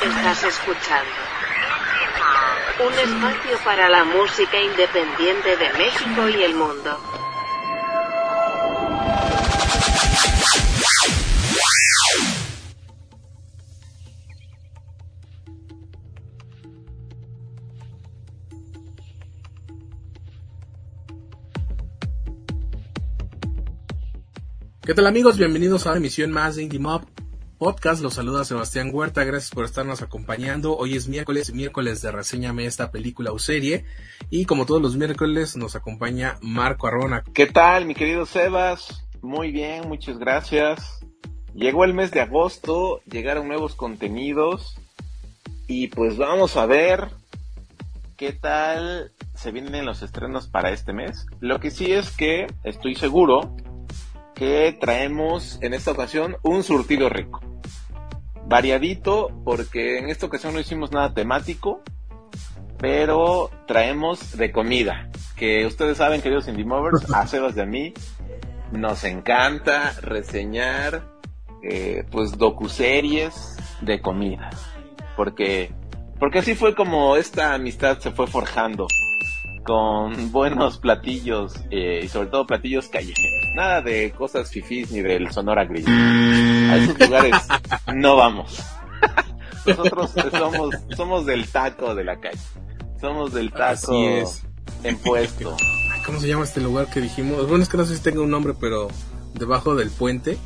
Estás escuchando un espacio para la música independiente de México y el mundo. ¿Qué tal amigos? Bienvenidos a una emisión más de Indie Mob Podcast. Los saluda Sebastián Huerta. Gracias por estarnos acompañando. Hoy es miércoles, miércoles de Reseñame esta película o serie. Y como todos los miércoles nos acompaña Marco Arrona. ¿Qué tal, mi querido Sebas? Muy bien, muchas gracias. Llegó el mes de agosto, llegaron nuevos contenidos. Y pues vamos a ver qué tal se vienen los estrenos para este mes. Lo que sí es que estoy seguro que traemos en esta ocasión un surtido rico. Variadito, porque en esta ocasión no hicimos nada temático, pero traemos de comida. Que ustedes saben, queridos Indie Movers, a Sebas de a mí, nos encanta reseñar eh, pues docuseries de comida. Porque, porque así fue como esta amistad se fue forjando con buenos platillos eh, y sobre todo platillos callejeros. Nada de cosas fifís ni del Sonora Grill. A esos lugares no vamos. Nosotros somos, somos del taco de la calle. Somos del taco Así es. en puesto. ¿Cómo se llama este lugar que dijimos? Bueno, es que no sé si tenga un nombre, pero debajo del puente.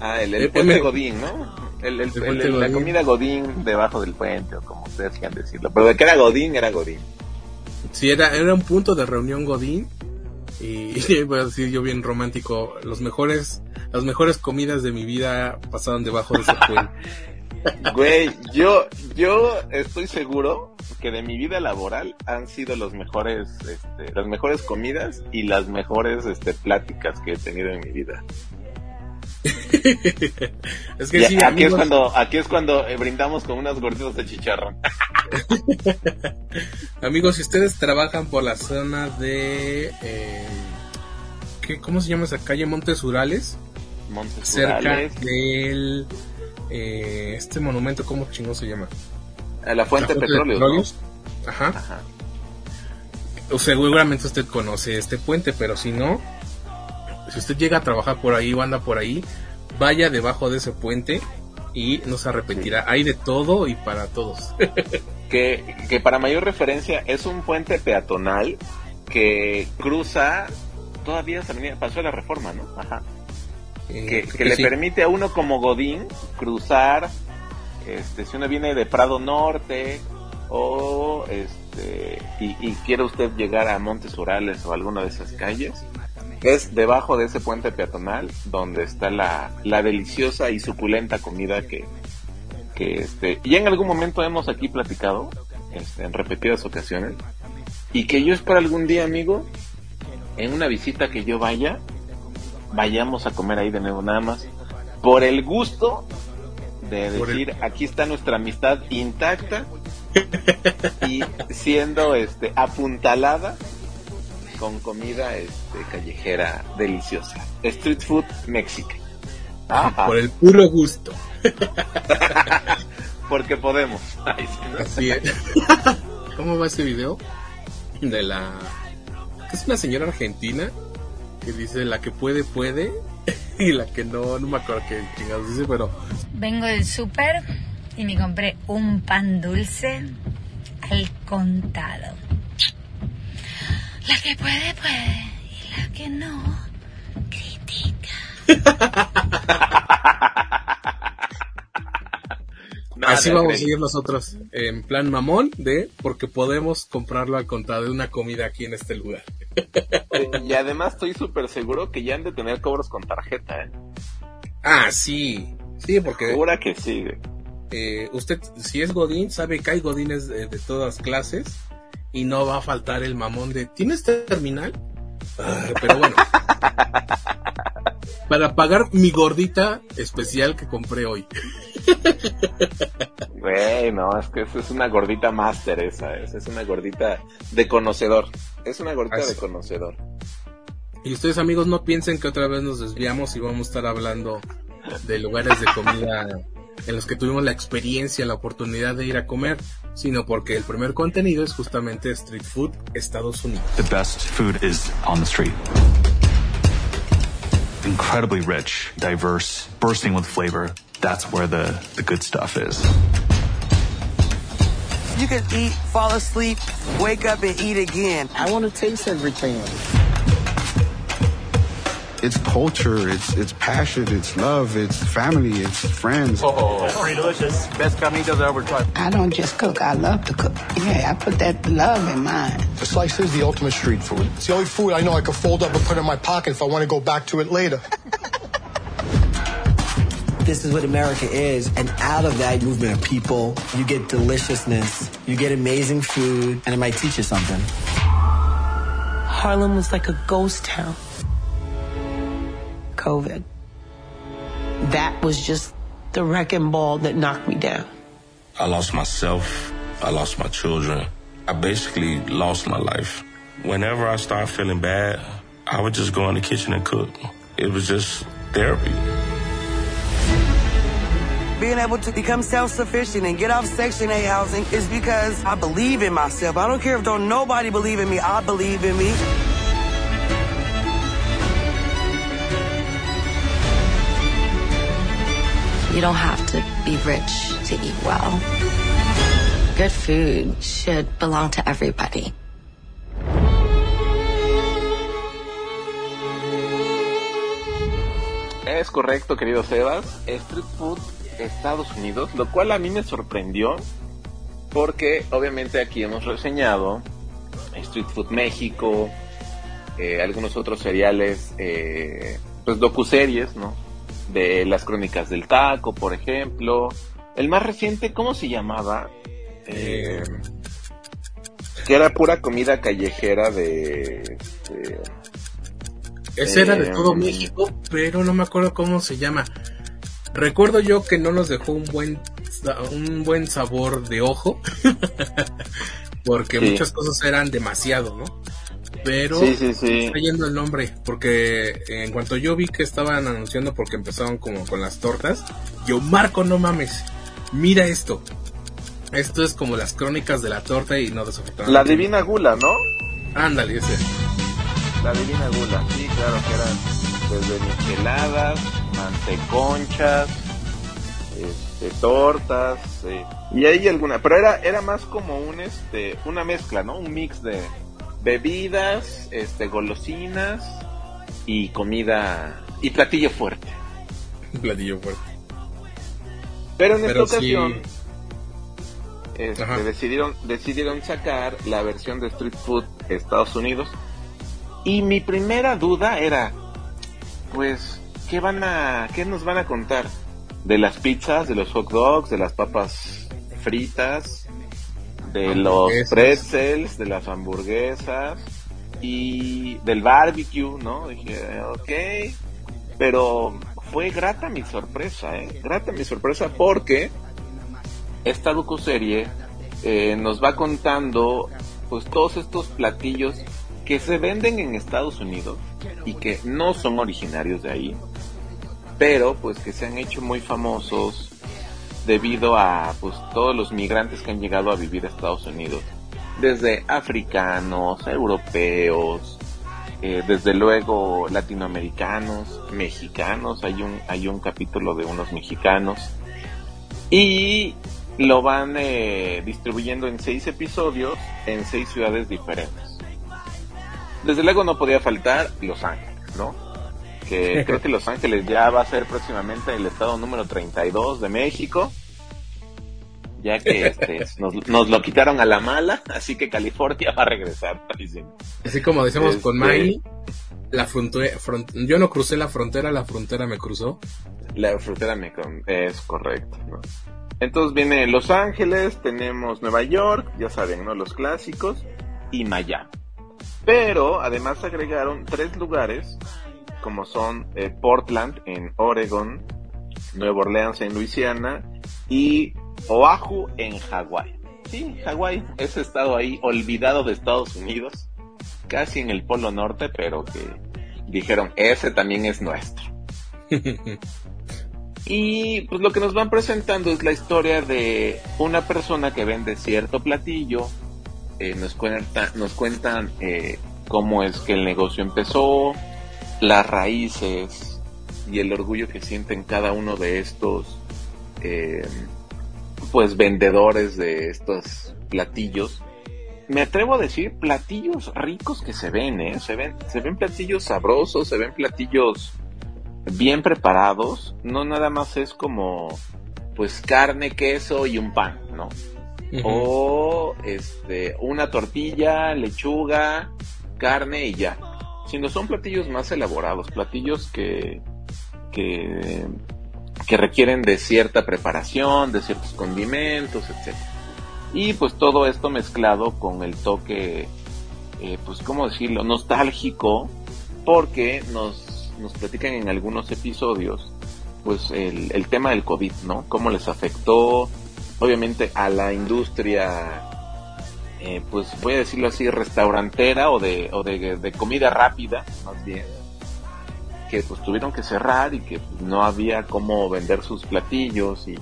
Ah, el, el Eh, puente M- Godín, ¿no? El, el- El puente el- la comida Godín debajo del puente, o como ustedes quieran decirlo. Pero de que era Godín, era Godín. Sí, era, era un punto de reunión Godín. Y voy a decir yo bien romántico, los mejores, las mejores comidas de mi vida pasaron debajo de ese puente. Güey, yo, yo estoy seguro que de mi vida laboral han sido los mejores, este, las mejores comidas y las mejores, este, pláticas que he tenido en mi vida. es que sí, aquí amigos, es cuando, aquí es cuando eh, brindamos con unas gorditas de chicharrón. amigos, si ustedes trabajan por la zona de, eh, ¿qué, ¿cómo se llama esa calle? Montes Urales, Montes cerca Urales, del, eh, este monumento, ¿cómo chingón se llama? la fuente de petróleo. Ajá. Ajá. O seguramente usted conoce este puente, pero si no, si usted llega a trabajar por ahí o anda por ahí, vaya debajo de ese puente y no se arrepentirá. Hay de todo y para todos. que, que para mayor referencia es un puente peatonal que cruza todavía pasó la reforma, ¿no? Ajá. Eh, que, que le sí. permite a uno como Godín cruzar, este, si uno viene de Prado Norte o este y, y quiere usted llegar a Montes Urales o alguna de esas calles, es debajo de ese puente peatonal donde está la, la deliciosa y suculenta comida que, que este, ya en algún momento hemos aquí platicado, este, en repetidas ocasiones, y que yo espero algún día, amigo, en una visita que yo vaya, vayamos a comer ahí de nuevo nada más por el gusto de el- decir aquí está nuestra amistad intacta y siendo este apuntalada con comida este callejera deliciosa street food mexican Ajá, Por el puro gusto. porque podemos Ay, sí, ¿no? Así es. ¿Cómo va ese video? De la... es una señora argentina que dice la que puede, puede. Y la que no, no me acuerdo qué chingados dice, pero Vengo del súper y me compré un pan dulce al contado. La que puede, puede. Y la que no, critica. Nada Así vamos a seguir nosotros, en plan mamón de porque podemos comprarlo al contado de una comida aquí en este lugar. y además estoy súper seguro que ya han de tener cobros con tarjeta ¿eh? Ah, sí, sí, porque segura que sí güey. eh, usted, si es Godín, sabe que hay Godines de, de todas clases y no va a faltar el mamón de ¿tienes terminal? Ah, pero bueno, para pagar mi gordita especial que compré hoy. Güey, no, es que esa es una gordita máster esa, esa es una gordita de conocedor. Es una gordita Así. de conocedor. Y ustedes amigos no piensen que otra vez nos desviamos y vamos a estar hablando de lugares de comida en los que tuvimos la experiencia, la oportunidad de ir a comer, sino porque el primer contenido es justamente Street Food Estados Unidos. The best food is on the street. Incredibly rich, diverse, bursting with flavor. That's where the, the good stuff is. You can eat, fall asleep, wake up and eat again. I want to taste everything. It's culture, it's it's passion, it's love, it's family, it's friends. Oh, pretty delicious. Best carnitas I ever tried. I don't just cook, I love to cook. Yeah, I put that love in mine. The slice is the ultimate street food. It's the only food I know I can fold up and put in my pocket if I want to go back to it later. this is what America is. And out of that movement of people, you get deliciousness, you get amazing food, and it might teach you something. Harlem was like a ghost town. COVID. That was just the wrecking ball that knocked me down. I lost myself. I lost my children. I basically lost my life. Whenever I start feeling bad, I would just go in the kitchen and cook. It was just therapy. Being able to become self-sufficient and get off Section 8 housing is because I believe in myself. I don't care if don't nobody believe in me. I believe in me. You don't have to be rich to eat well. Good food should belong to everybody. Es correcto, querido Sebas. Street Food Estados Unidos, lo cual a mí me sorprendió porque obviamente aquí hemos reseñado Street Food México, eh, algunos otros seriales, eh, pues docuseries, ¿no? De las crónicas del taco, por ejemplo. El más reciente, ¿cómo se llamaba? Eh, que era pura comida callejera de... de Ese era de todo México, pero no me acuerdo cómo se llama. Recuerdo yo que no nos dejó un buen un buen sabor de ojo porque Sí. muchas cosas eran demasiado, ¿no? Pero Sí, sí, sí. está yendo el nombre porque en cuanto yo vi que estaban anunciando porque empezaron como con las tortas, yo Marco no mames, mira esto. Esto es como las crónicas de la torta y no desafortunadamente. La Divina Gula, ¿no? Ándale, ese. La Divina Gula, sí, claro que eran desde micheladas, manteconchas, este, tortas, eh, y hay alguna, pero era, era más como un, este, una mezcla, ¿no? Un mix de bebidas, este, golosinas y comida y platillo fuerte. Platillo fuerte. Pero en Pero esta sí. ocasión este, decidieron, decidieron sacar la versión de Street Food Estados Unidos. Y mi primera duda era, pues, ¿qué van a, qué nos van a contar? De las pizzas, de los hot dogs, de las papas fritas, de los pretzels, de las hamburguesas y del barbecue, ¿no? Dije, ok, pero fue grata mi sorpresa, ¿eh? Grata mi sorpresa porque esta docuserie eh, nos va contando pues todos estos platillos que se venden en Estados Unidos y que no son originarios de ahí, pero pues que se han hecho muy famosos debido a pues todos los migrantes que han llegado a vivir a Estados Unidos, desde africanos, europeos, eh, desde luego latinoamericanos, mexicanos, hay un hay un capítulo de unos mexicanos y lo van eh, distribuyendo en seis episodios en seis ciudades diferentes. Desde luego no podía faltar Los Ángeles, ¿no? Que creo que Los Ángeles ya va a ser próximamente el estado número 32 de México. Ya que este, nos, nos lo quitaron a la mala, así que California va a regresar. Así como decimos con Este- Miley, la frontera, yo no crucé la frontera, la frontera me cruzó. La frontera me con- es correcto, ¿no? Entonces viene Los Ángeles, tenemos Nueva York, ya saben, ¿no? Los clásicos, y Miami. Pero además agregaron tres lugares, como son eh, Portland en Oregon, Nueva Orleans en Luisiana y Oahu en Hawái. Sí, Hawái, ese estado ahí olvidado de Estados Unidos, casi en el Polo Norte, pero que dijeron, ese también es nuestro. Y pues lo que nos van presentando es la historia de una persona que vende cierto platillo. Eh, nos, cuenta, nos cuentan eh, cómo es que el negocio empezó, las raíces y el orgullo que sienten cada uno de estos eh, pues vendedores de estos platillos. Me atrevo a decir platillos ricos que se ven, ¿eh? Se ven, se ven platillos sabrosos, se ven platillos bien preparados. No nada más es como pues carne, queso y un pan, ¿no? O este, una tortilla, lechuga, carne y ya. Sino son platillos más elaborados, platillos que, que que requieren de cierta preparación, de ciertos condimentos, etc. Y pues todo esto mezclado con el toque, eh, pues cómo decirlo, nostálgico, porque nos, nos platican en algunos episodios, pues el, el tema del COVID, ¿no? Cómo les afectó, obviamente, a la industria, eh, pues voy a decirlo así, restaurantera o de, o de, de comida rápida, más bien que pues tuvieron que cerrar y que pues, no había cómo vender sus platillos y,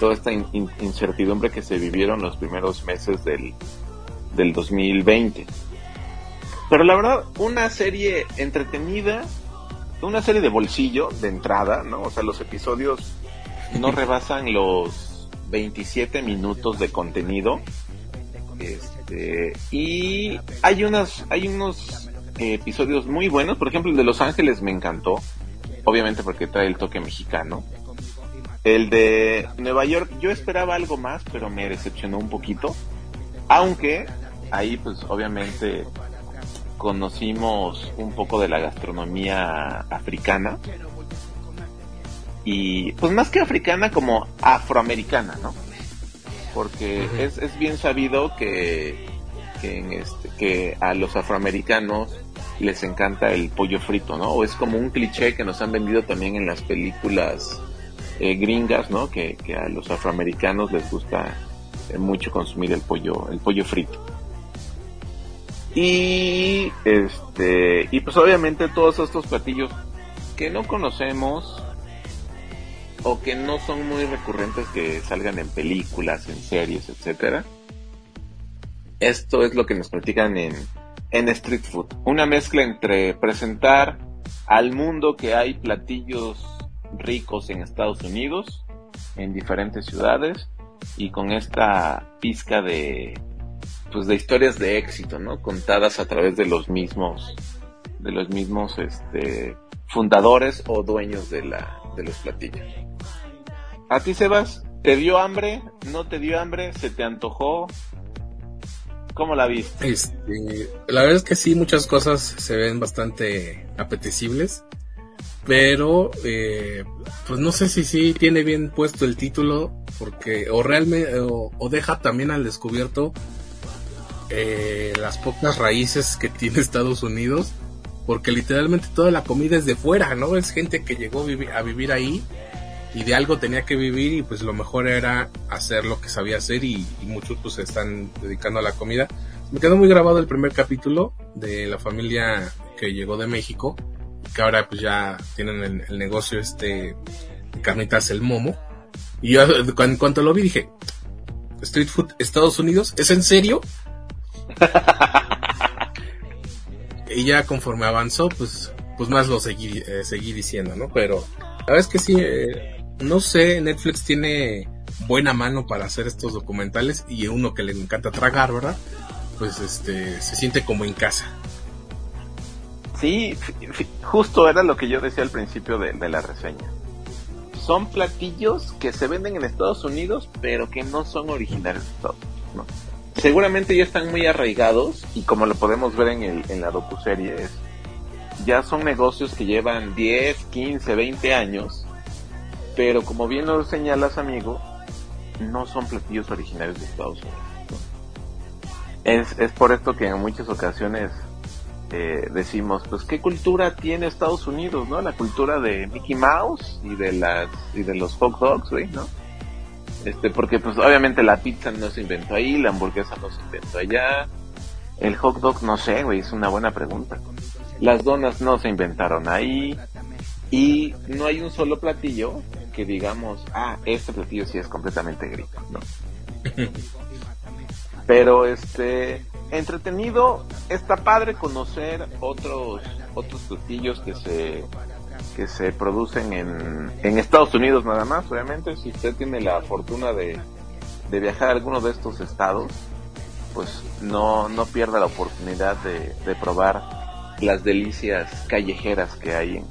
toda esta incertidumbre que se vivieron los primeros meses del, del 2020. Pero la verdad, una serie entretenida, una serie de bolsillo de entrada, ¿no? O sea, los episodios no rebasan los 27 minutos de contenido. Este, y hay unas, hay unos episodios muy buenos. Por ejemplo, el de Los Ángeles me encantó. Obviamente porque trae el toque mexicano. El de Nueva York, yo esperaba algo más, pero me decepcionó un poquito. Aunque ahí pues obviamente conocimos un poco de la gastronomía africana. Y pues más que africana como afroamericana, ¿no? Porque es, es bien sabido que, que, en este, que a los afroamericanos les encanta el pollo frito, ¿no? O es como un cliché que nos han vendido también en las películas eh, gringas, ¿no? Que, a los afroamericanos les gusta eh, mucho consumir el pollo, el pollo frito. Y este, y pues obviamente todos estos platillos que no conocemos o que no son muy recurrentes que salgan en películas, en series, etcétera. Esto es lo que nos platican en en Street Food. Una mezcla entre presentar al mundo que hay platillos ricos en Estados Unidos, en diferentes ciudades, y con esta pizca de pues de historias de éxito, ¿no? Contadas a través de los mismos de los mismos este fundadores o dueños de la de los platillos. ¿A ti Sebas te dio hambre? ¿No te dio hambre? ¿Se te antojó? ¿Cómo la viste? Este, la verdad es que sí, muchas cosas se ven bastante apetecibles. Pero, eh, pues no sé si sí tiene bien puesto el título, porque o realmente, o, deja también al descubierto eh, las pocas raíces que tiene Estados Unidos, porque literalmente toda la comida es de fuera, ¿no? Es gente que llegó a vivir ahí y de algo tenía que vivir y pues lo mejor era hacer lo que sabía hacer y, muchos pues se están dedicando a la comida. Me quedó muy grabado el primer capítulo de la familia que llegó de México y que ahora pues ya tienen el, negocio este de carnitas el momo. Y yo en cuanto lo vi dije, Street Food Estados Unidos, ¿es en serio? y ya conforme avanzó pues pues más lo seguí, eh, diciendo, ¿no? Pero la verdad es que sí, eh, no sé, Netflix tiene buena mano para hacer estos documentales y uno que le encanta tragar, ¿verdad? Pues este, se siente como en casa. Sí, justo era lo que yo decía al principio de, la reseña. Son platillos que se venden en Estados Unidos, pero que no son originales de Estados Unidos. Seguramente ya están muy arraigados y como lo podemos ver en, el, en la docuserie, ya son negocios que llevan 10, 15, 20 años pero como bien lo señalas, amigo, no son platillos originarios de Estados Unidos. Es, es por esto que en muchas ocasiones eh, decimos, pues qué cultura tiene Estados Unidos, ¿no? La cultura de Mickey Mouse y de las y de los hot dogs, ¿no? Este, porque pues obviamente la pizza no se inventó ahí, la hamburguesa no se inventó allá, el hot dog no sé, güey, es una buena pregunta. Las donas no se inventaron ahí y no hay un solo platillo que digamos, ah, este platillo sí es completamente gringo, ¿no? Pero este, entretenido, está padre conocer otros, otros platillos que se, que se producen en, en Estados Unidos nada más, obviamente, si usted tiene la fortuna de, de viajar a alguno de estos estados, pues no, no pierda la oportunidad de, de probar las delicias callejeras que hay en,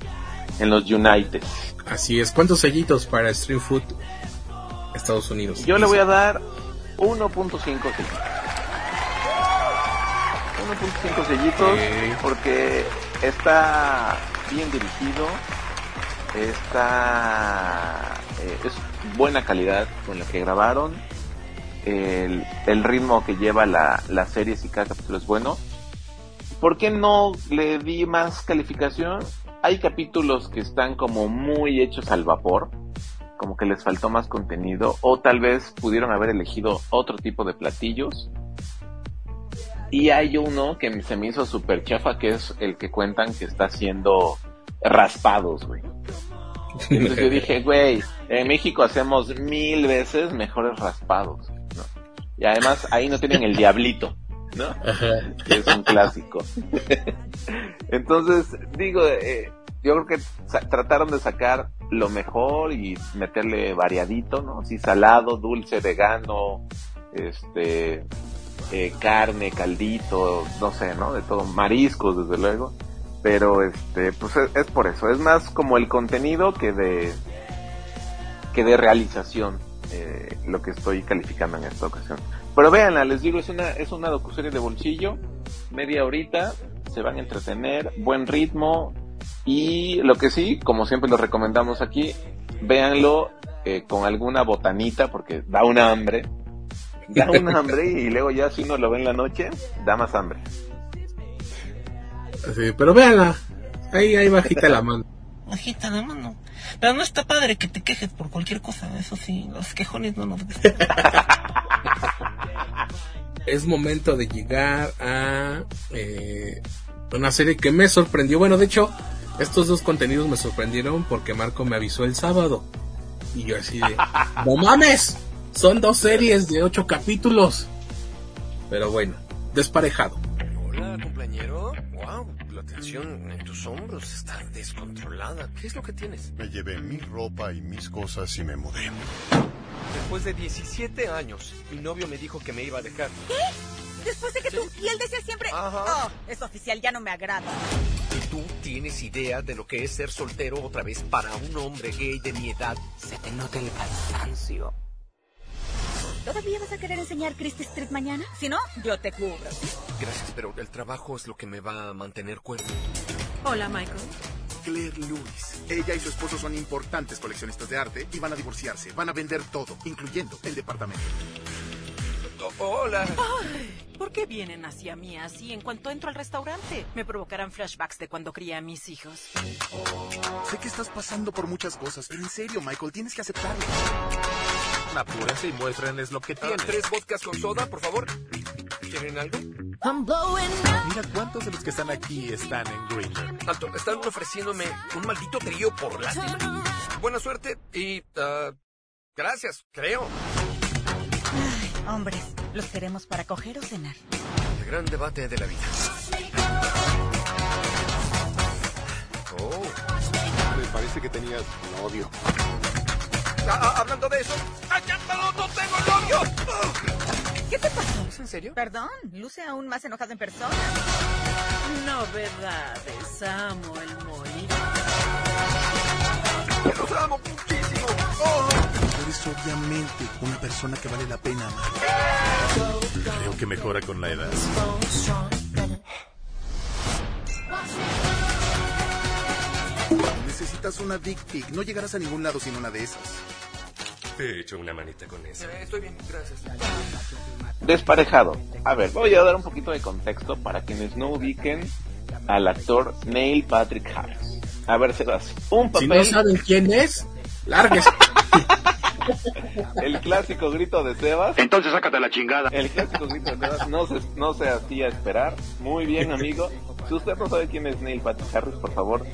en los United. Así es. ¿Cuántos sellitos para Street Food Estados Unidos? Yo le voy a dar 1.5 sellitos. 1.5 sellitos porque está bien dirigido, está eh, es buena calidad con la que grabaron, el, ritmo que lleva la, la serie si cada capítulo es bueno. ¿Por qué no le di más calificación? Hay capítulos que están como muy hechos al vapor, como que les faltó más contenido, o tal vez pudieron haber elegido otro tipo de platillos. Y hay uno que se me hizo súper chafa, que es el que cuentan que está haciendo raspados, güey. Entonces yo dije, güey, en México hacemos mil veces mejores raspados, ¿no? Y además ahí no tienen el diablito, ¿no? Que es un clásico. Entonces, digo, eh, yo creo que trataron de sacar lo mejor y meterle variadito, ¿no? Así salado, dulce, vegano, este, eh, carne, caldito, no sé, ¿no? De todo, mariscos, desde luego. Pero, este, pues es, es por eso. Es más como el contenido que de, que de realización, eh, lo que estoy calificando en esta ocasión. Pero véanla, les digo, es una, es una docuserie de bolsillo, media horita, se van a entretener, buen ritmo, y lo que sí, como siempre lo recomendamos aquí, véanlo eh, con alguna botanita, porque da una hambre, da un hambre, y luego ya si uno lo ve en la noche, da más hambre. Sí, pero véanla. Ahí, ahí bajita la mano. Bajita la mano. Pero no está padre que te quejes por cualquier cosa, eso sí, los quejones no nos gustan. Es momento de llegar a eh, una serie que me sorprendió. Bueno, de hecho, estos dos contenidos me sorprendieron porque Marco me avisó el sábado. Y yo así de, ¡No mames! Son dos series de ocho capítulos. Pero bueno, desparejado. Hola. En tus hombros está descontrolada. ¿Qué es lo que tienes? Me llevé mi ropa y mis cosas y me mudé. Después de 17 años, mi novio me dijo que me iba a dejar. ¿Qué? Después de que tu piel decía siempre... Oh, es oficial, ya no me agrada. ¿Y tú tienes idea de lo que es ser soltero otra vez para un hombre gay de mi edad? Se te nota el cansancio. ¿Todavía vas a querer enseñar Christie Street mañana? Si no, yo te cubro. Gracias, pero el trabajo es lo que me va a mantener cuerdo. Hola, Michael. Claire Lewis. Ella y su esposo son importantes coleccionistas de arte y van a divorciarse. Van a vender todo, incluyendo el departamento. hola. Ay, ¿por qué vienen hacia mí así en cuanto entro al restaurante? Me provocarán flashbacks de cuando crié a mis hijos. Sé que estás pasando por muchas cosas, pero en serio, Michael, tienes que aceptarlo. Apúrense y muéstrenles lo que Ah, tienen. ¿Tres vodkas con soda, por favor? ¿Quieren algo? Mira cuántos de los que están aquí están en Grindr. Alto, están ofreciéndome un maldito trío por lástima. Buena suerte y... ah, gracias, creo. Ay, hombres, ¿los queremos para coger o cenar? El gran debate de la vida. Oh. Me parece que tenías novio. Ah, hablando de eso... ¡Ay, ya no, no tengo novio! ¿Qué te pasó? ¿Es en serio? Perdón, luce aún más enojado en persona. Novedades, amo el morir. ¡Los amo muchísimo! Oh. Eres obviamente una persona que vale la pena amar. Creo que mejora con la edad. Necesitas una dick pic. No llegarás a ningún lado sin una de esas. Te he hecho una manita con eso. Eh, estoy bien, gracias. Desparejado. A ver, voy a dar un poquito de contexto para quienes no ubiquen al actor Neil Patrick Harris. A ver, Sebas, un Si papel... no saben quién es, lárguese. El clásico grito de Sebas. Entonces sácate la chingada. El clásico grito de Sebas no se, no se hacía esperar. Muy bien, amigo. Si usted no sabe quién es Neil Patrick Harris, por favor,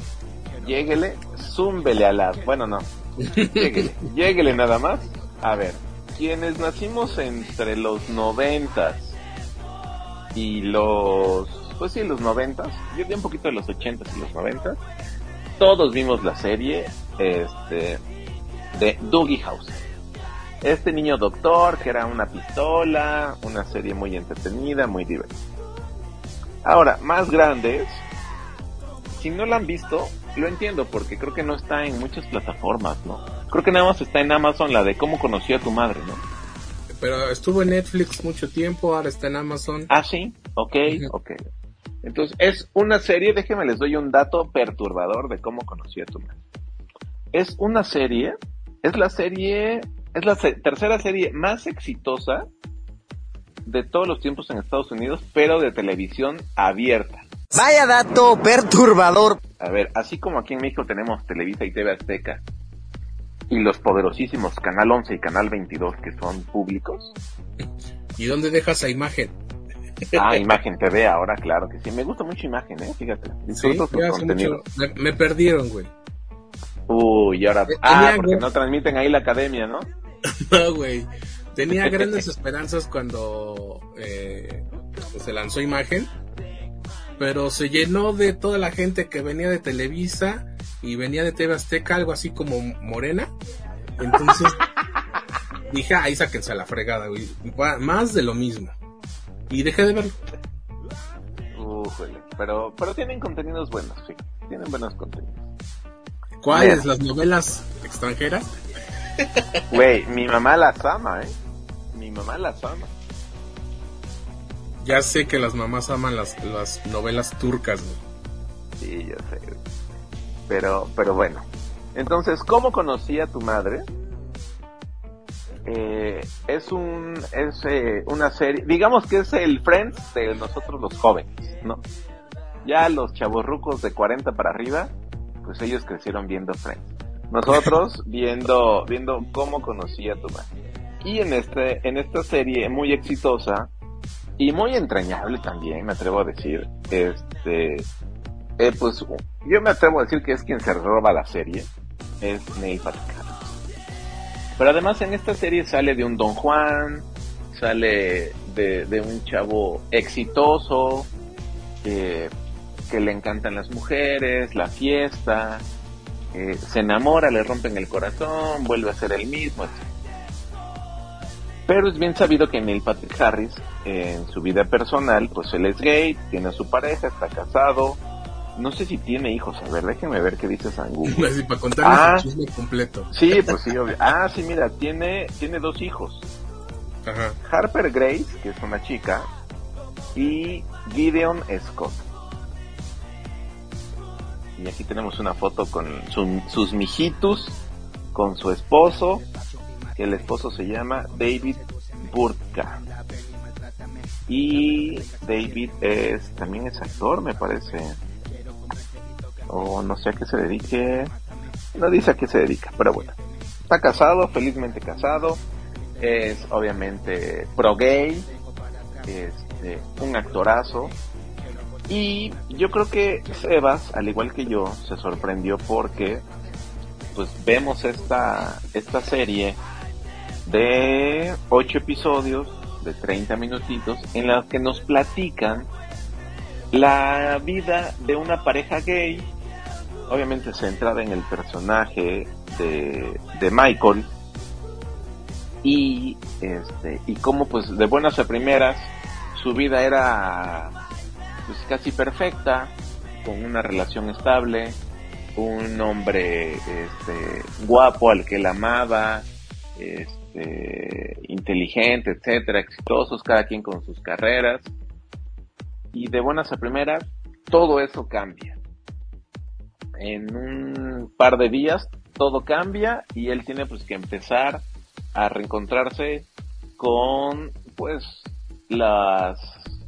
lléguele, zúmbele a la... Bueno, no. Lléguele, lléguele nada más. A ver, quienes nacimos entre los noventas y los, pues sí, los noventas, yo di un poquito de los ochentas y los noventas, todos vimos la serie, este, de Doogie House. Este niño doctor que era una pistola, una serie muy entretenida, muy divertida. Ahora, más grandes, si no la han visto, lo entiendo porque creo que no está en muchas plataformas, ¿no? Creo que nada más está en Amazon la de cómo conocí a tu madre, ¿no? Pero estuvo en Netflix mucho tiempo, ahora está en Amazon. Ah, sí, ok, ok. Entonces, es una serie, déjenme les doy un dato perturbador de cómo conocí a tu madre. Es una serie, es la serie, es la se- tercera serie más exitosa de todos los tiempos en Estados Unidos, pero de televisión abierta. Vaya dato perturbador. A ver, así como aquí en México tenemos Televisa y TV Azteca y los poderosísimos Canal 11 y Canal 22 que son públicos. ¿Y dónde dejas esa imagen? Ah, Imagen TV ahora, claro que sí. Me gusta mucho Imagen, ¿eh? Fíjate. Sí, Disfruto su hace contenido. mucho- me, me perdieron, güey. Uy, y ahora... Tenía Ah, porque que- no transmiten ahí la academia, ¿no? No, güey. Tenía grandes esperanzas cuando eh, pues, se lanzó imagen, pero se llenó de toda la gente que venía de Televisa y venía de TV Azteca, algo así como Morena. Entonces dije, ahí sáquense a la fregada, güey. Más de lo mismo. Y dejé de verlo. Pero, pero tienen contenidos buenos, sí. Tienen buenos contenidos. ¿Cuáles? ¿Las novelas extranjeras? Güey, mi mamá las ama, ¿eh? Mi mamá las ama. Ya sé que las mamás aman las, las novelas turcas, güey. Sí, yo sé. güey. Pero, pero bueno. Entonces, ¿cómo conocí a tu madre? Eh, es un, es eh, una serie, digamos que es el Friends de nosotros los jóvenes, ¿no? Ya los chavorrucos de 40 para arriba, pues ellos crecieron viendo Friends. Nosotros viendo, viendo cómo conocí a tu madre. Y en este, en esta serie muy exitosa y muy entrañable también, me atrevo a decir, este, eh, pues yo me atrevo a decir que es quien se roba la serie, es Neil Patrick. Pero además en esta serie sale de un Don Juan, sale de, un chavo exitoso, que le encantan las mujeres, la fiesta, eh, se enamora, le rompen el corazón, vuelve a ser el mismo, etc. Pero es bien sabido que Neil Patrick Harris, eh, en su vida personal, pues él es gay, tiene a su pareja, está casado, no sé si tiene hijos, a ver, déjenme ver qué dice San Google. Así, para contarles Ah. el chisme completo. Sí, pues sí, obvio. Ah, sí, mira, tiene, tiene dos hijos. Ajá. Harper Grace, que es una chica, y Gideon Scott. Y aquí tenemos una foto con su- sus mijitos, con su esposo, el esposo se llama David Burtka. Y David es, también es actor, me parece. O no sé a qué se dedique. No dice a qué se dedica, pero bueno. Está casado, felizmente casado. Es obviamente pro gay. Este, un actorazo. Y yo creo que Sebas, al igual que yo, se sorprendió porque pues vemos esta, esta serie de ocho episodios de 30 minutitos en las que nos platican la vida de una pareja gay, obviamente centrada en el personaje de, de Michael y este y cómo pues de buenas a primeras su vida era pues casi perfecta con una relación estable un hombre este guapo al que él amaba este inteligente etcétera exitosos cada quien con sus carreras. Y de buenas a primeras todo eso cambia. En un par de días todo cambia y él tiene pues que empezar a reencontrarse con pues las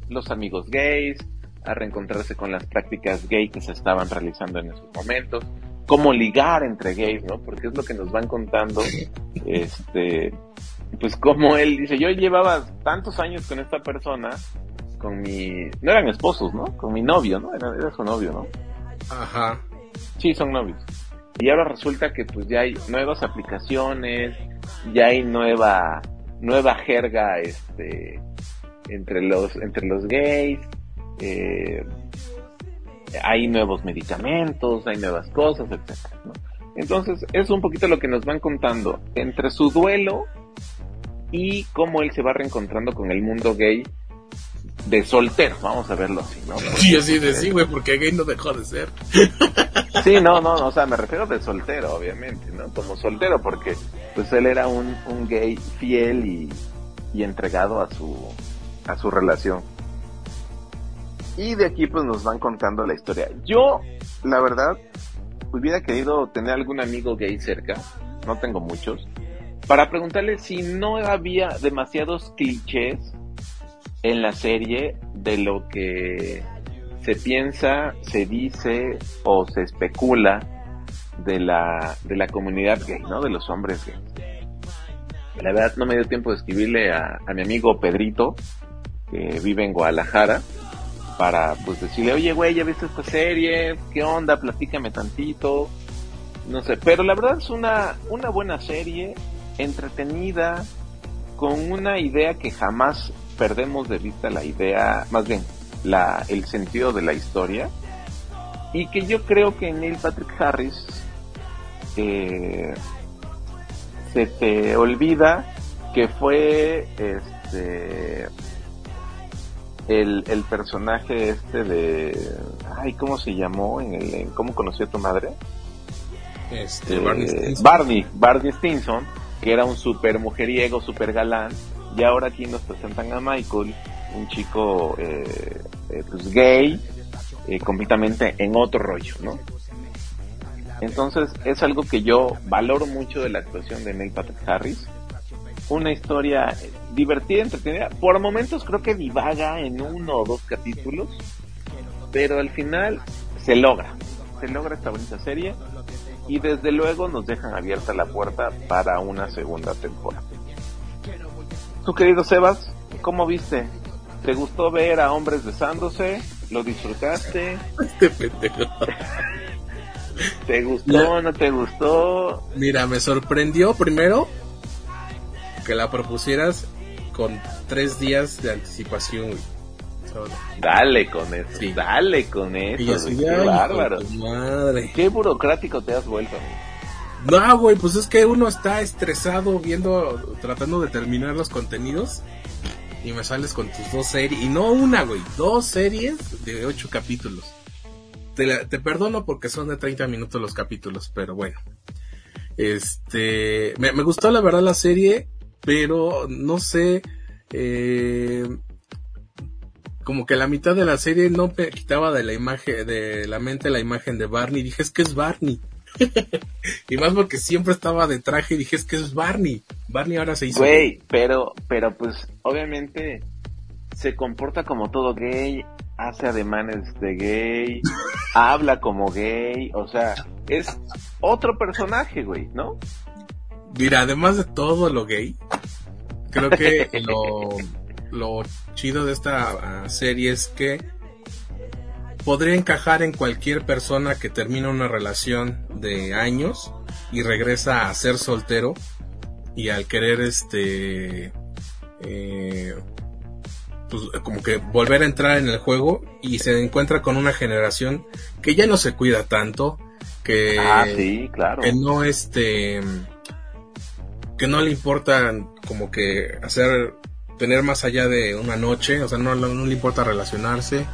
los amigos gays, a reencontrarse con las prácticas gay que se estaban realizando en esos momentos, cómo ligar entre gays, ¿no? Porque es lo que nos van contando, este, pues como él dice, yo llevaba tantos años con esta persona, con mi, no eran esposos, ¿no? Con mi novio, ¿no? Era, era su novio, ¿no? Ajá. Sí, son novios. y ahora resulta que pues ya hay nuevas aplicaciones, ya hay nueva nueva jerga este entre los entre los gays, eh, hay nuevos medicamentos, hay nuevas cosas, etcétera, ¿no? Entonces, es un poquito lo que nos van contando entre su duelo y cómo él se va reencontrando con el mundo gay de soltero, vamos a verlo así, ¿no? Sí, así de sí, güey, porque gay no dejó de ser. Sí, no, no, no, o sea, me refiero de soltero, obviamente, ¿no? Como soltero, porque pues él era un, un gay fiel y, y entregado a su, a su relación. Y de aquí pues nos van contando la historia. Yo, la verdad, hubiera querido tener algún amigo gay cerca, no tengo muchos, para preguntarle si no había demasiados clichés en la serie de lo que se piensa, se dice o se especula de la, de la comunidad gay, ¿no? De los hombres gays. La verdad no me dio tiempo de escribirle a, a mi amigo Pedrito, que vive en Guadalajara, para pues decirle, oye güey, ya viste esta serie, ¿qué onda? Platícame tantito. No sé, pero la verdad es una, una buena serie, entretenida, con una idea que jamás perdemos de vista la idea, más bien, la, el sentido de la historia. Y que yo creo que Neil Patrick Harris eh, se te olvida que fue este el, el personaje este de ay cómo se llamó en el en cómo conoció a tu madre Este, Eh, Barney Stinson. Barney Barney Stinson que era un super mujeriego super galán y ahora aquí nos presentan a Michael un chico eh, eh, pues gay eh, completamente en otro rollo no entonces es algo que yo valoro mucho de la actuación de Neil Patrick Harris una historia divertida, entretenida. Por momentos creo que divaga en uno o dos capítulos, pero al final se logra. Se logra esta bonita serie y desde luego nos dejan abierta la puerta para una segunda temporada. Tu querido Sebas, ¿cómo viste? ¿Te gustó ver a hombres besándose? ¿Lo disfrutaste? Este pendejo. ¿Te gustó? ¿No te gustó? Mira, me sorprendió primero que la propusieras con tres días de anticipación, güey. So, Dale con eso, dale con eso. Y yo así, güey, "Ay, qué bárbaro. madre. Qué burocrático te has vuelto. No, güey, pues es que uno está estresado viendo, tratando de terminar los contenidos y me sales con tus dos series, y no una, güey, dos series de ocho capítulos. Te, la- te perdono porque son de 30 minutos los capítulos, pero bueno. Este, me, me gustó la verdad la serie, pero no sé, eh, como que la mitad de la serie no me quitaba de la imagen, de la mente la imagen de Barney. Dije, es que es Barney. y más porque siempre estaba de traje y dije, es que es Barney. Barney ahora se hizo. Güey, pero, pero pues obviamente se comporta como todo gay, hace ademanes de gay, habla como gay, o sea, es otro personaje, güey, ¿no? Mira, además de todo lo gay, creo que lo, lo chido de esta ah, serie es que podría encajar en cualquier persona que termina una relación de años y regresa a ser soltero y al querer este eh, pues como que volver a entrar en el juego y se encuentra con una generación que ya no se cuida tanto que Ah, sí, claro. que no este que no le importa como que hacer tener más allá de una noche o sea no, no, le importa relacionarse.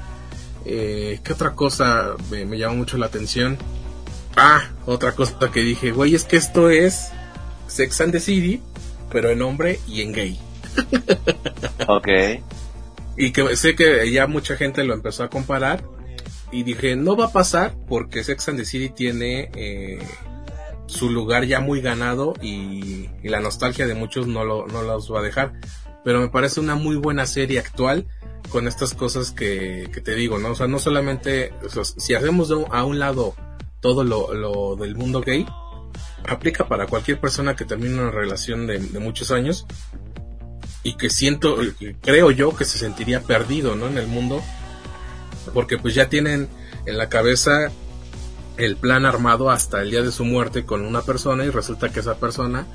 Eh, qué otra cosa me, me llamó mucho la atención ah otra cosa que dije güey es que esto es Sex and the City pero en hombre y en gay. Ok. y que sé que ya mucha gente lo empezó a comparar y dije no va a pasar porque Sex and the City tiene eh, su lugar ya muy ganado y, la nostalgia de muchos no lo no los va a dejar pero me parece una muy buena serie actual con estas cosas que, te digo no o sea no solamente si hacemos a un lado todo lo, lo del mundo gay aplica para cualquier persona que termine una relación de, de muchos años y que siento, creo yo que se sentiría perdido, ¿no? En el mundo, porque pues ya tienen en la cabeza el plan armado hasta el día de su muerte con una persona y resulta que esa persona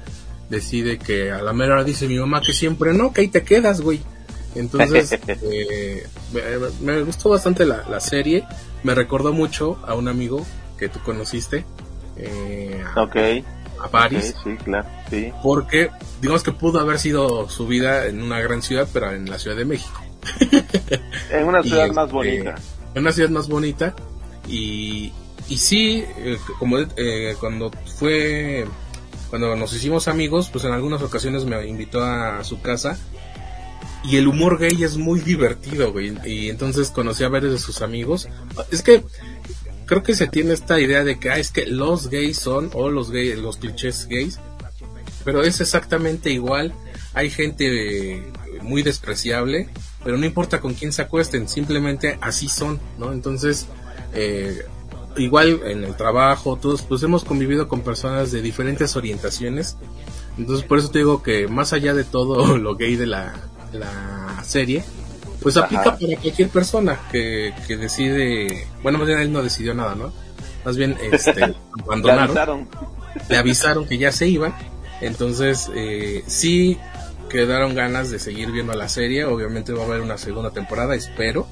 decide que a la mera hora dice mi mamá que siempre no, que ahí te quedas, güey. Entonces, eh, me, me gustó bastante la, la serie. Me recordó mucho a un amigo que tú conociste. Eh, a, Ok. a Paris. Ok, sí, claro, sí. Porque, digamos que pudo haber sido su vida en una gran ciudad, pero en la Ciudad de México. En una Y, ciudad más este, bonita. En una ciudad más bonita. Y, y sí, eh, como eh, cuando fue, cuando nos hicimos amigos, pues en algunas ocasiones me invitó a su casa. Y el humor gay es muy divertido, güey. Y entonces conocí a varios de sus amigos. Es que creo que se tiene esta idea de que ah, es que los gays son, o los gays, los clichés gays. Pero es exactamente igual. Hay gente eh, muy despreciable, pero no importa con quién se acuesten, simplemente así son, ¿no? Entonces, eh, igual en el trabajo, todos pues hemos convivido con personas de diferentes orientaciones. Entonces, por eso te digo que más allá de todo lo gay de la, la serie, pues Ajá. aplica para cualquier persona que, que decide, bueno, más bien él no decidió nada, ¿no? Más bien, este, Le abandonaron avisaron. le avisaron que ya se iban. Entonces, eh, sí quedaron ganas de seguir viendo la serie. Obviamente va a haber una segunda temporada, espero.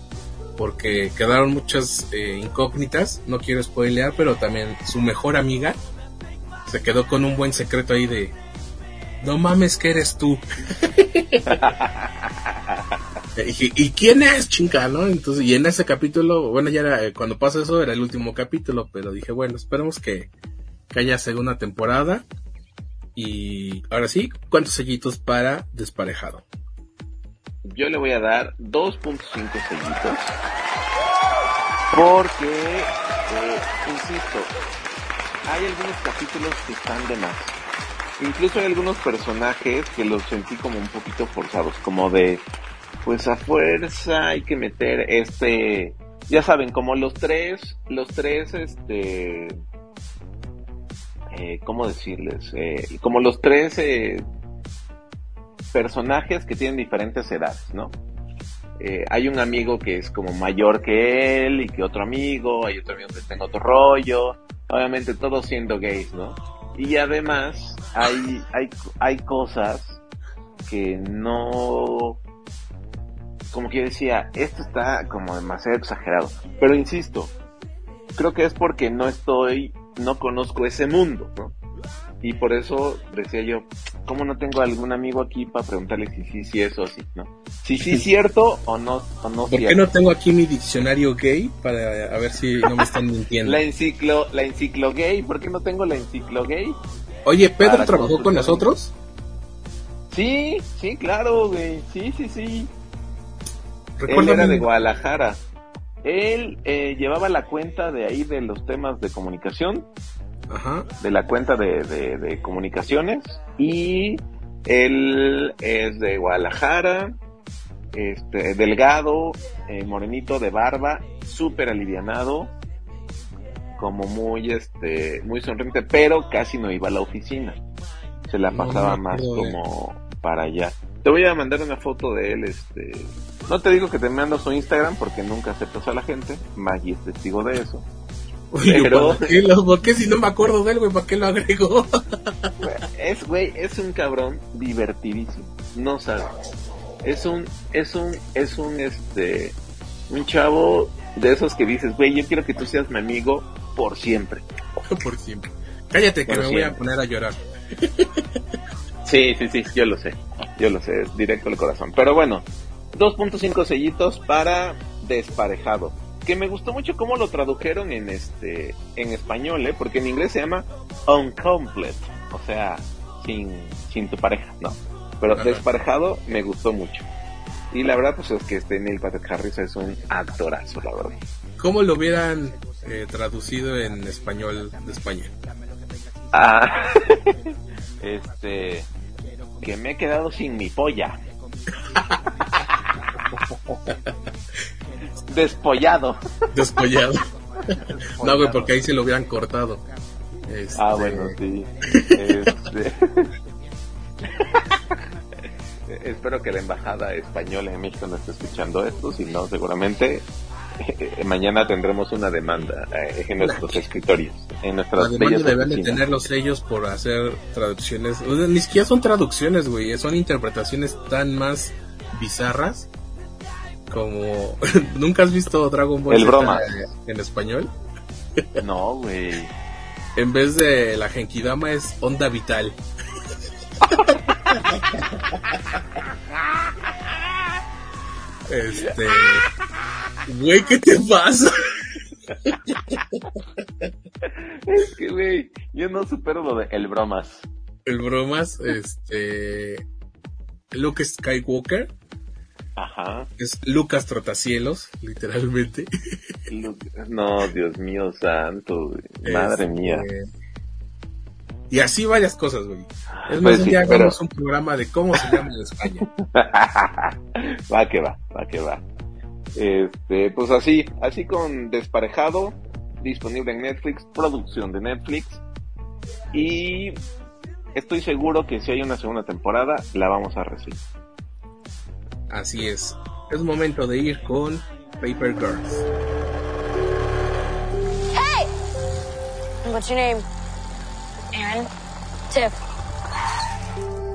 Porque quedaron muchas eh, incógnitas. No quiero spoilear, pero también su mejor amiga se quedó con un buen secreto ahí de... No mames que eres tú. Y dije, ¿y quién es, chinga, no? Entonces, y en ese capítulo, bueno, ya era, eh, cuando pasa eso, era el último capítulo, pero dije, bueno, esperemos que, que haya segunda temporada. Y ahora sí, ¿cuántos sellitos para desparejado? Yo le voy a dar 2.5 sellitos. Porque, eh, insisto, hay algunos capítulos que están de más. Incluso hay algunos personajes que los sentí como un poquito forzados, como de, pues a fuerza hay que meter este, ya saben, como los tres, los tres, este, eh, ¿cómo decirles? Eh, como los tres eh, personajes que tienen diferentes edades, ¿no? Eh, hay un amigo que es como mayor que él y que otro amigo, hay otro amigo que está en otro rollo, obviamente todos siendo gays, ¿no? Y además hay, hay, hay cosas que no, como que yo decía, esto está como demasiado exagerado, pero insisto, creo que es porque no estoy, no conozco ese mundo, ¿no? Y por eso decía yo, ¿cómo no tengo algún amigo aquí para preguntarle si sí, si eso sí, ¿no? Si sí es cierto o no, o no ¿Por qué no tengo aquí mi diccionario gay para a ver si no me están mintiendo? La enciclo, la enciclo gay, ¿por qué no tengo la enciclo gay? Oye, ¿Pedro trabajó con nosotros? Sí, sí, claro, güey, sí, sí, sí. Él era de Guadalajara. Él eh, llevaba la cuenta de ahí de los temas de comunicación, Ajá. de la cuenta de, de- de comunicaciones, y él es de Guadalajara, este, delgado, eh, morenito de barba, súper alivianado, como muy, este, muy sonriente, pero casi no iba a la oficina. Se la pasaba no más como para allá. Te voy a mandar una foto de él, este, no te digo que te mando su Instagram porque nunca aceptas a la gente, Maggie es testigo de eso. Oye, Pero- ¿por qué, lo- por qué si no me acuerdo de él, güey? ¿Para qué lo agregó? Es, güey, es un cabrón divertidísimo. No sabes. Es un, es un, es un, este, un chavo de esos que dices, güey, yo quiero que tú seas mi amigo por siempre. por siempre. Cállate que Por me voy a poner a llorar. Sí, sí, sí, yo lo sé. Yo lo sé, es directo al corazón. Pero bueno, 2.5 sellitos para desparejado. Que me gustó mucho cómo lo tradujeron en este, en español, ¿eh? Porque en inglés se llama uncomplete. O sea, sin, sin tu pareja, ¿no? Pero Ajá. desparejado me gustó mucho. Y la verdad, pues es que este Neil Patrick Harris es un actorazo, la verdad. ¿Cómo lo hubieran eh, traducido en español de España? Ah, este, que me he quedado sin mi polla. Despollado. Despollado. no, güey, porque ahí se lo hubieran cortado. Este, Ah, bueno, sí. Este... Espero que la embajada española en México no esté escuchando esto, si no, seguramente eh, mañana tendremos una demanda eh, en nuestros escritorios, en nuestras Además bellas deben de tener los sellos por hacer traducciones. o sea, ni siquiera son traducciones, güey. Son interpretaciones tan más bizarras como... ¿Nunca has visto Dragon Ball El Z broma. en español? No, güey. En vez de la Genkidama es Onda Vital. Este... Güey, ¿qué te pasa? Es que, güey, yo no supero lo de el bromas. El bromas, este... Luke Skywalker Ajá. es Lucas Trotacielos, literalmente. Lu- No, Dios mío santo, güey. madre Este, mía. Y así varias cosas, güey. Es más, Pues un sí, pero- hagamos un programa de cómo se llama en España. va que va, va que va. Este, pues así, así con Desparejado, disponible en Netflix, producción de Netflix. Y estoy seguro que si hay una segunda temporada, la vamos a recibir. Así es. Es momento de ir con Paper Girls. Hey! What's your name? Aaron. Tiff.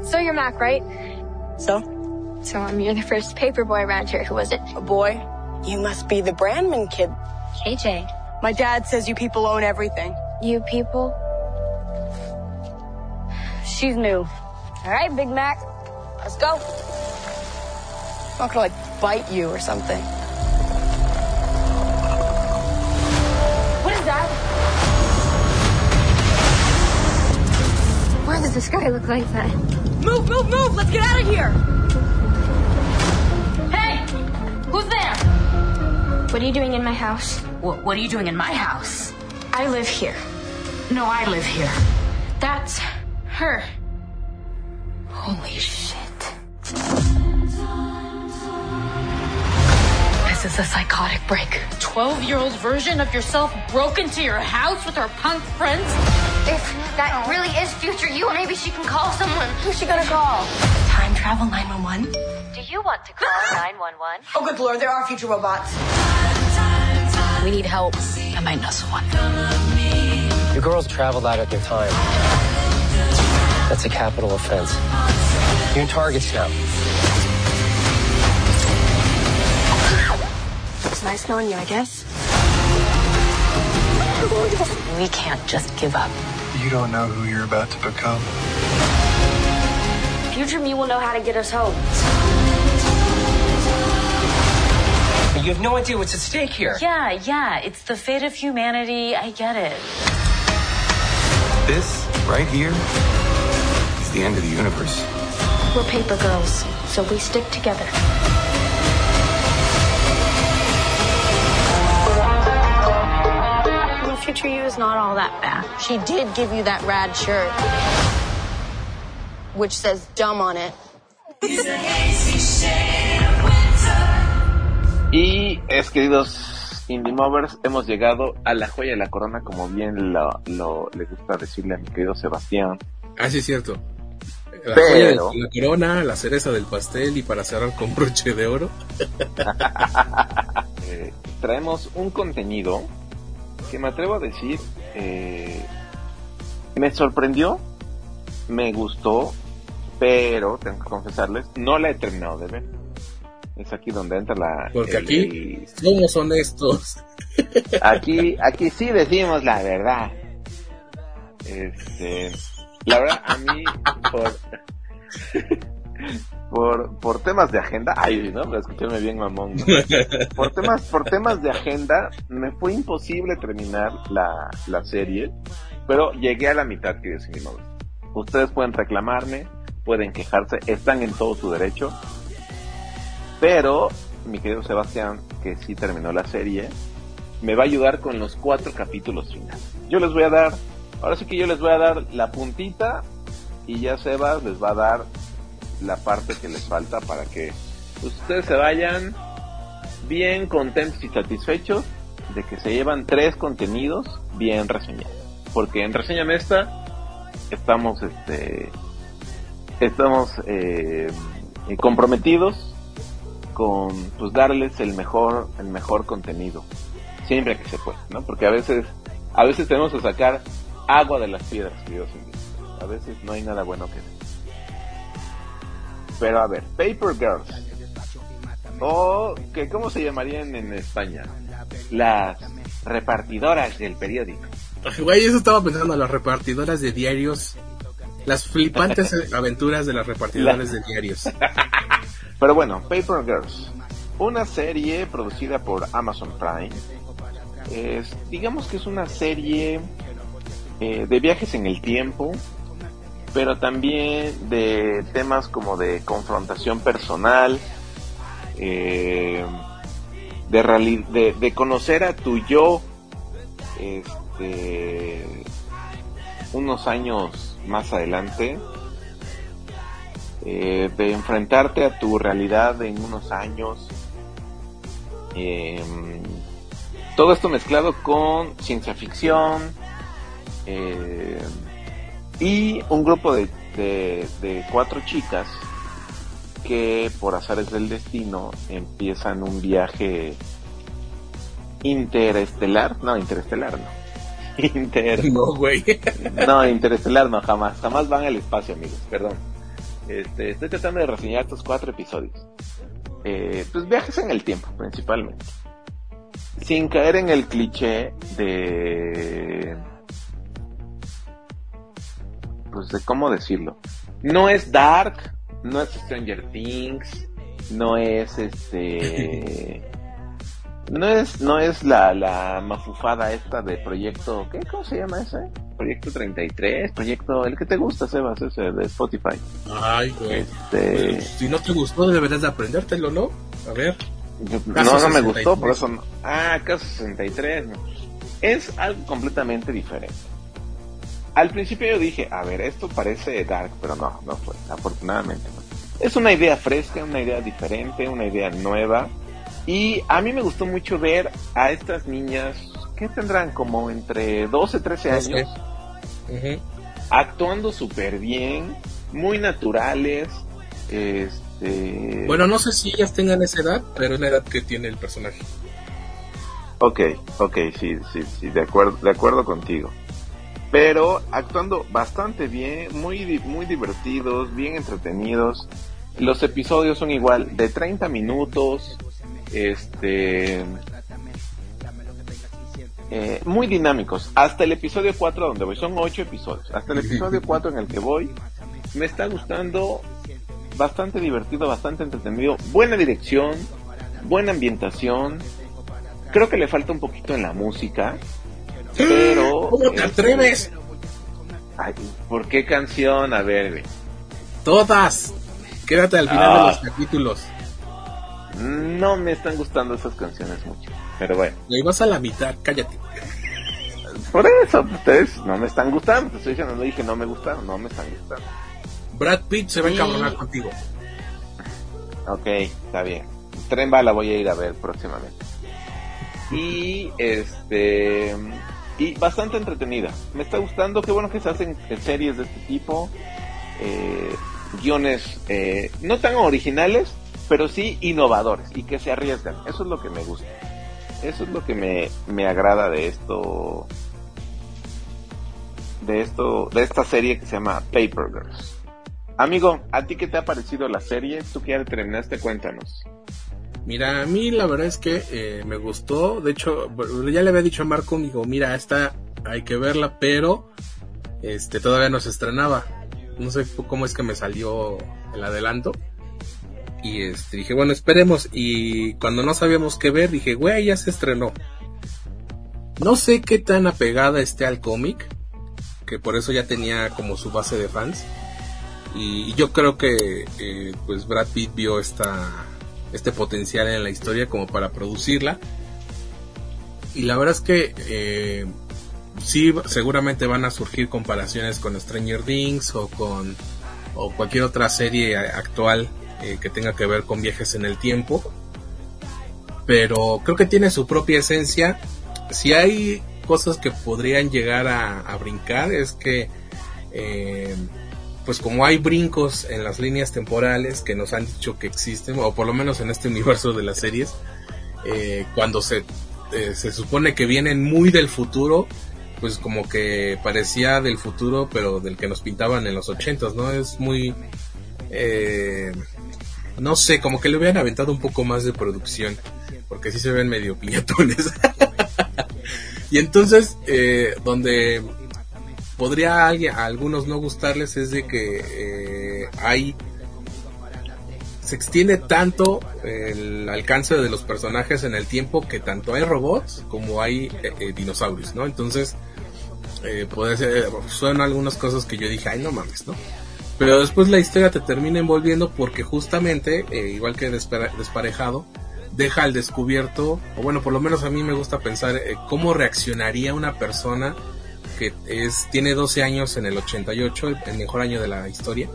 So you're Mac, right? So? So um, you're the first paper boy around here. Who was it? A boy? You must be the Brandman kid. KJ. My dad says you people own everything. You people? She's new. All right, Big Mac. Let's go. I'm not gonna like bite you or something. What is that? Why does this guy look like that? Move, move, move! Let's get out of here! Hey! Who's there? What are you doing in my house? What, what are you doing in my house? I live here. No, I live here. That's her. Holy shit. This is a psychotic break. 12 year old version of yourself broke into your house with her punk friends? If that really is future you, maybe she can call someone. Who's she gonna call? Time travel 911? Do you want to call 911? Oh, good lord, there are future robots. We need help. I might know someone. You girls traveled out at your time. That's a capital offense. You're in targets now. It's nice knowing you, I guess. We can't just give up. You don't know who you're about to become. Future me will know how to get us home. You have no idea what's at stake here. Yeah, yeah, it's the fate of humanity. I get it. This, right here, is the end of the universe. We're paper girls, so we stick together. You is not all that bad. She did give you that rad shirt, which says dumb on it. Y es queridos Indie Movers, hemos llegado a la joya de la corona, como bien lo, lo- le gusta decirle a mi querido Sebastián. Ah, sí, es cierto. La Pero- joya de la corona, la cereza del pastel y para cerrar con broche de oro. Eh, traemos un contenido que me atrevo a decir, eh, me sorprendió, me gustó, pero tengo que confesarles, no la he terminado de ver. Es aquí donde entra la... Porque el- aquí somos honestos. Aquí, aquí sí decimos la verdad. Este, la verdad, a mí, por, por, por temas de agenda, ay, ¿no? Escucharme bien mamón. Por temas, por temas de agenda, me fue imposible terminar la, la serie, pero llegué a la mitad, queridos cinemovers. Ustedes pueden reclamarme, pueden quejarse, están en todo su derecho, pero mi querido Sebastián, que sí terminó la serie, me va a ayudar con los cuatro capítulos finales. Yo les voy a dar, ahora sí que yo les voy a dar la puntita y ya Sebas les va a dar la parte que les falta para que ustedes se vayan bien contentos y satisfechos de que se llevan tres contenidos bien reseñados. Porque en Reseñame esta estamos este estamos eh, comprometidos con pues darles el mejor el mejor contenido siempre que se pueda, ¿no? Porque a veces a veces tenemos que sacar agua de las piedras, queridos. A veces no hay nada bueno que Pero a ver, Paper Girls. O que cómo se llamarían en España? Las repartidoras del periódico. Güey, eso estaba pensando, las repartidoras de diarios. Las flipantes aventuras de las repartidoras de diarios. Pero bueno, Paper Girls. Una serie producida por Amazon Prime. Es, digamos que es una serie eh, de viajes en el tiempo, pero también de temas como de confrontación personal, eh, de, conocer a tu yo este, unos años más adelante, eh, de enfrentarte a tu realidad en unos años. Em, todo esto mezclado con ciencia ficción eh, y un grupo de, de, cuatro chicas que por azares del destino empiezan un viaje interestelar, no, interestelar no. Inter... No, güey. No, interestelar no, jamás. Jamás van al espacio, amigos, perdón. Este, estoy tratando de reseñar estos cuatro episodios. Eh, pues viajes en el tiempo, principalmente. Sin caer en el cliché de... Pues de cómo decirlo. No es Dark, no es Stranger Things, no es este... No es, no es la, la mafufada esta de proyecto, ¿qué? ¿Cómo se llama ese? Proyecto 33, proyecto, el que te gusta, Sebas, ese de Spotify. Ay, güey. Este... Si no te gustó, deberías de aprendértelo, ¿no? A ver. no, no me gustó, por eso no. Ah, caso 63, no. Es algo completamente diferente. Al principio yo dije, a ver, esto parece Dark, pero no, no fue, afortunadamente. Es una idea fresca, una idea diferente, una idea nueva y a mí me gustó mucho ver a estas niñas, que tendrán como entre 12, 13 años, actuando súper bien, muy naturales. Este... Bueno, no sé si ellas tengan esa edad, pero es la edad que tiene el personaje. Ok, ok, sí, sí, sí, de acuerdo, de acuerdo contigo. Pero actuando bastante bien, muy, muy divertidos, bien entretenidos. Los episodios son igual, de 30 minutos, este eh, muy dinámicos. Hasta el episodio 4 donde voy, son 8 episodios. Hasta el episodio 4 en el que voy, me está gustando, bastante divertido, bastante entretenido, buena dirección, buena ambientación. Creo que le falta un poquito en la música, pero... ¿Cómo te atreves? Ay, ¿Por qué canción? A ver, Todas. Quédate al final de los capítulos. No me están gustando esas canciones mucho. Pero bueno. Y vas a la mitad, cállate. Por eso, ustedes no me están gustando. Te estoy diciendo, no dije no me gustaron, no me están gustando. Brad Pitt se va a encabronar contigo. Ok, está bien. Tren bala voy a ir a ver próximamente. Y este. Y bastante entretenida. Me está gustando. Qué bueno que se hacen series de este tipo. Eh, guiones eh, no tan originales, pero sí innovadores y que se arriesgan. Eso es lo que me gusta. Eso es lo que me, me agrada de esto. De esto, de esta serie que se llama Paper Girls. Amigo, ¿a ti qué te ha parecido la serie? Tú que ya terminaste, cuéntanos. Mira, a mí la verdad es que eh, me gustó. De hecho, ya le había dicho a Marco, digo, mira, esta hay que verla, pero este todavía no se estrenaba. No sé cómo es que me salió el adelanto. Y este, dije, bueno, esperemos. Y cuando no sabíamos qué ver, dije, güey, ya se estrenó. No sé qué tan apegada esté al cómic, que por eso ya tenía como su base de fans. Y, yo creo que eh, pues Brad Pitt vio esta, este potencial en la historia como para producirla. Y la verdad es que eh, sí, seguramente van a surgir comparaciones con Stranger Things o con o cualquier otra serie actual eh, que tenga que ver con viajes en el tiempo. Pero creo que tiene su propia esencia. Si hay cosas que podrían llegar a, brincar es que eh, pues como hay brincos en las líneas temporales que nos han dicho que existen, o por lo menos en este universo de las series, eh, cuando se, eh, se supone que vienen muy del futuro, pues como que parecía del futuro, pero del que nos pintaban en los ochentas, ¿no? Es muy... Eh, no sé, como que le hubieran aventado un poco más de producción, porque sí se ven medio piñatones. y entonces, eh, donde podría a, a algunos no gustarles es de que eh, hay se extiende tanto el alcance de los personajes en el tiempo que tanto hay robots como hay eh, eh, dinosaurios, ¿no? Entonces, eh, puede ser, son algunas cosas que yo dije, ay, no mames, ¿no? Pero después la historia te termina envolviendo porque justamente, eh, igual que Despare- Desparejado, deja al descubierto, o bueno, por lo menos a mí me gusta pensar cómo reaccionaría una persona que es tiene 12 años en el 88, el mejor año de la historia.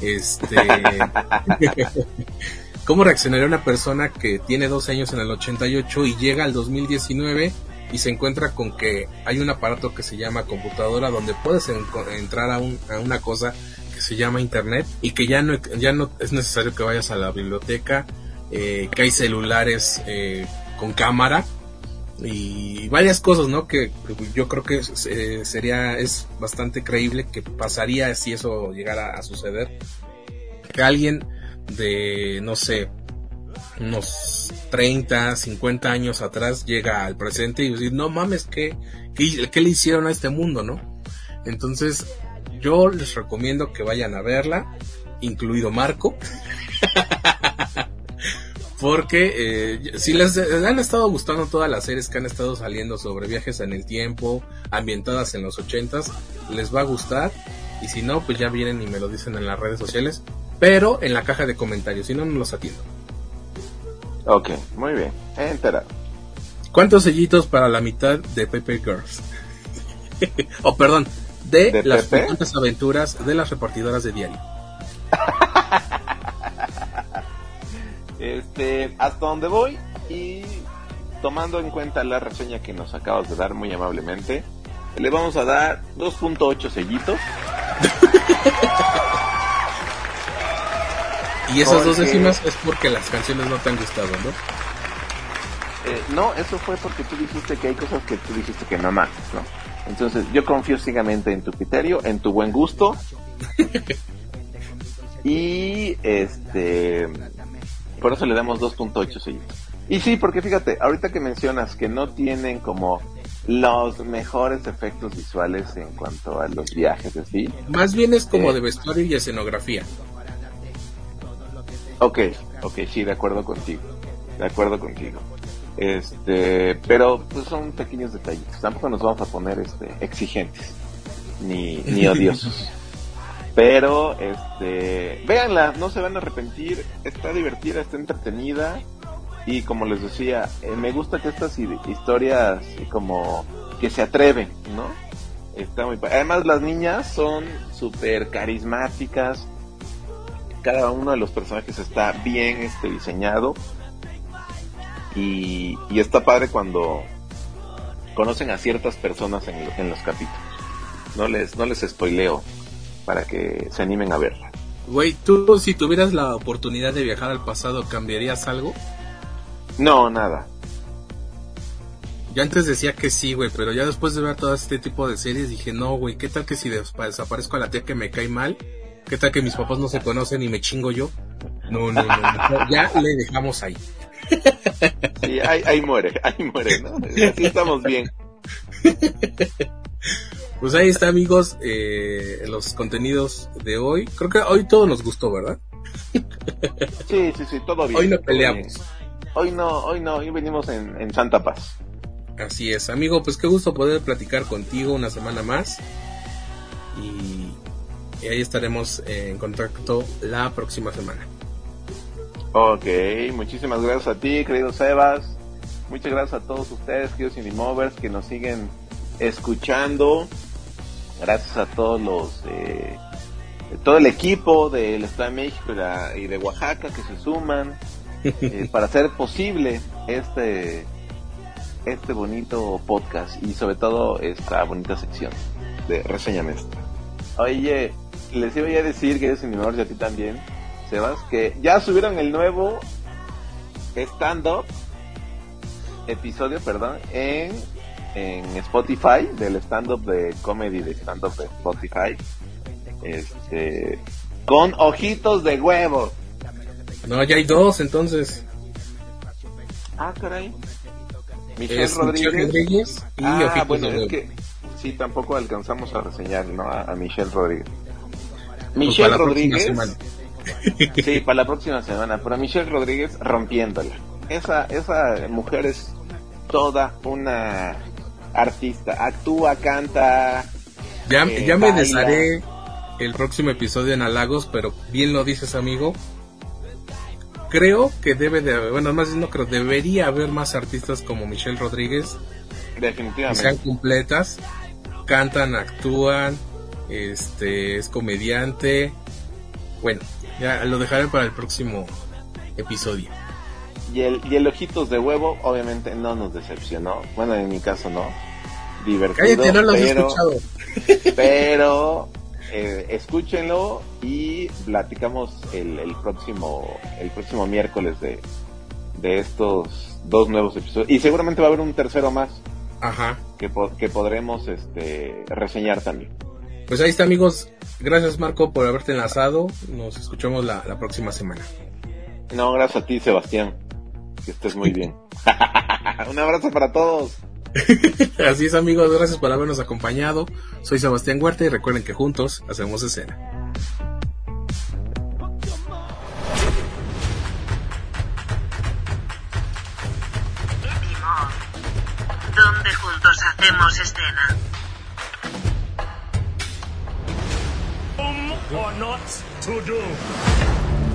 Este ¿Cómo reaccionaría una persona que tiene 12 años en el 88 y llega al 2019 y se encuentra con que hay un aparato que se llama computadora donde puedes entrar a, un- a una cosa que se llama internet y que ya no, ya no es necesario que vayas a la biblioteca, eh, que hay celulares eh, con cámara y varias cosas, ¿no? Que, yo creo que eh, sería, es bastante creíble que pasaría si eso llegara a suceder. Que alguien de, no sé, unos 30, 50 años atrás llega al presente y decir, no mames, ¿qué, qué, qué le hicieron a este mundo, no? Entonces, yo les recomiendo que vayan a verla, incluido Marco. Porque eh, si les, han estado gustando todas las series que han estado saliendo sobre viajes en el tiempo, ambientadas en los ochentas, les va a gustar. Y si no, pues ya vienen y me lo dicen en las redes sociales. Pero en la caja de comentarios, si no, no los atiendo. Ok, muy bien. Enterado. ¿Cuántos sellitos para la mitad de Pepe Girls? oh, perdón, de, ¿De las Pepe? aventuras de las repartidoras de diario. Este, hasta donde voy y tomando en cuenta la reseña que nos acabas de dar muy amablemente, le vamos a dar 2.8 sellitos. Y esas dos décimas es porque las canciones no te han gustado, ¿no? Eh, no, eso fue porque tú dijiste que hay cosas que tú dijiste que no mames, ¿no? Entonces yo confío ciegamente en tu criterio, en tu buen gusto. y este, por eso le damos 2.8 sellitos. Y sí, porque fíjate, ahorita que mencionas que no tienen como los mejores efectos visuales en cuanto a los viajes, así. Más bien es como Eh. de vestuario y escenografía. Ok, ok, sí, de acuerdo contigo. De acuerdo contigo. Este, pero pues son pequeños detallitos. Tampoco nos vamos a poner este exigentes ni, ni odiosos. Pero este, véanla, no se van a arrepentir, está divertida, está entretenida y como les decía, eh, me gusta que estas hi- historias como que se atreven, ¿no? Está muy Además las niñas son súper carismáticas, cada uno de los personajes está bien este diseñado y, está padre cuando conocen a ciertas personas en, en los capítulos. No les, no les spoileo para que se animen a verla. Güey, tú si tuvieras la oportunidad de viajar al pasado, ¿cambiarías algo? No, nada. Yo antes decía que sí, güey, pero ya después de ver todo este tipo de series dije, no, güey, ¿qué tal que si desaparezco a la tía que me cae mal? ¿Qué tal que mis papás no se conocen y me chingo yo? No, no, no, no, ya le dejamos ahí. Sí, ahí, ahí muere, ahí muere, ¿no? Así estamos bien. Pues ahí está, amigos, eh, los contenidos de hoy. Creo que hoy todo nos gustó, ¿verdad? Sí, sí, sí, todo bien. Hoy no peleamos. bien. Hoy no, hoy no, hoy venimos en, en Santa Paz. Así es, amigo, pues qué gusto poder platicar contigo una semana más. Y, y ahí estaremos en contacto la próxima semana. Ok, muchísimas gracias a ti, querido Sebas. Muchas gracias a todos ustedes, queridos Indie Movers, que nos siguen escuchando. Gracias a todos los, eh, todo el equipo del Estado de México y, la- y de Oaxaca que se suman eh, para hacer posible este, este bonito podcast y sobre todo esta bonita sección de Reseña. Oye, les iba a decir, que es menor y a ti también, Sebas, que ya subieron el nuevo stand-up, episodio, perdón, en, en Spotify, del stand-up de comedy de stand-up de Spotify, este, con ojitos de huevo. No, ya hay dos, entonces. Ah, caray. Michelle Es Rodríguez. Michelle Rodríguez y ah, Ojitos bueno, de es Huevo. que sí, tampoco alcanzamos a reseñar, ¿no? A, a Michelle Rodríguez. Pues Michelle para Rodríguez. Sí, para la próxima semana. Pero Michelle Rodríguez rompiéndola. Esa, esa mujer es toda una artista. Actúa, canta. Ya, eh, ya me desharé el próximo episodio en halagos, pero bien lo dices, amigo. Creo que debe de haber, bueno, más no creo, debería haber más artistas como Michelle Rodríguez que Definitivamente. sean completas, cantan, actúan, este, es comediante. Bueno, ya lo dejaré para el próximo episodio. Y el, y el ojitos de huevo, obviamente, no nos decepcionó. Bueno, en mi caso no. Divertido. Cállate, no lo has pero, escuchado. Pero eh, escúchenlo y platicamos el, el próximo el próximo miércoles de, de estos dos nuevos episodios. Y seguramente va a haber un tercero más Ajá. que, po- que podremos este, reseñar también. Pues ahí está, amigos. Gracias, Marco, por haberte enlazado. Nos escuchamos la, la próxima semana. No, gracias a ti, Sebastián. Que estés muy bien. un abrazo para todos. Así es, amigos. Gracias por habernos acompañado. Soy Sebastián Huerta y recuerden que juntos hacemos escena. donde juntos hacemos escena. or not to do.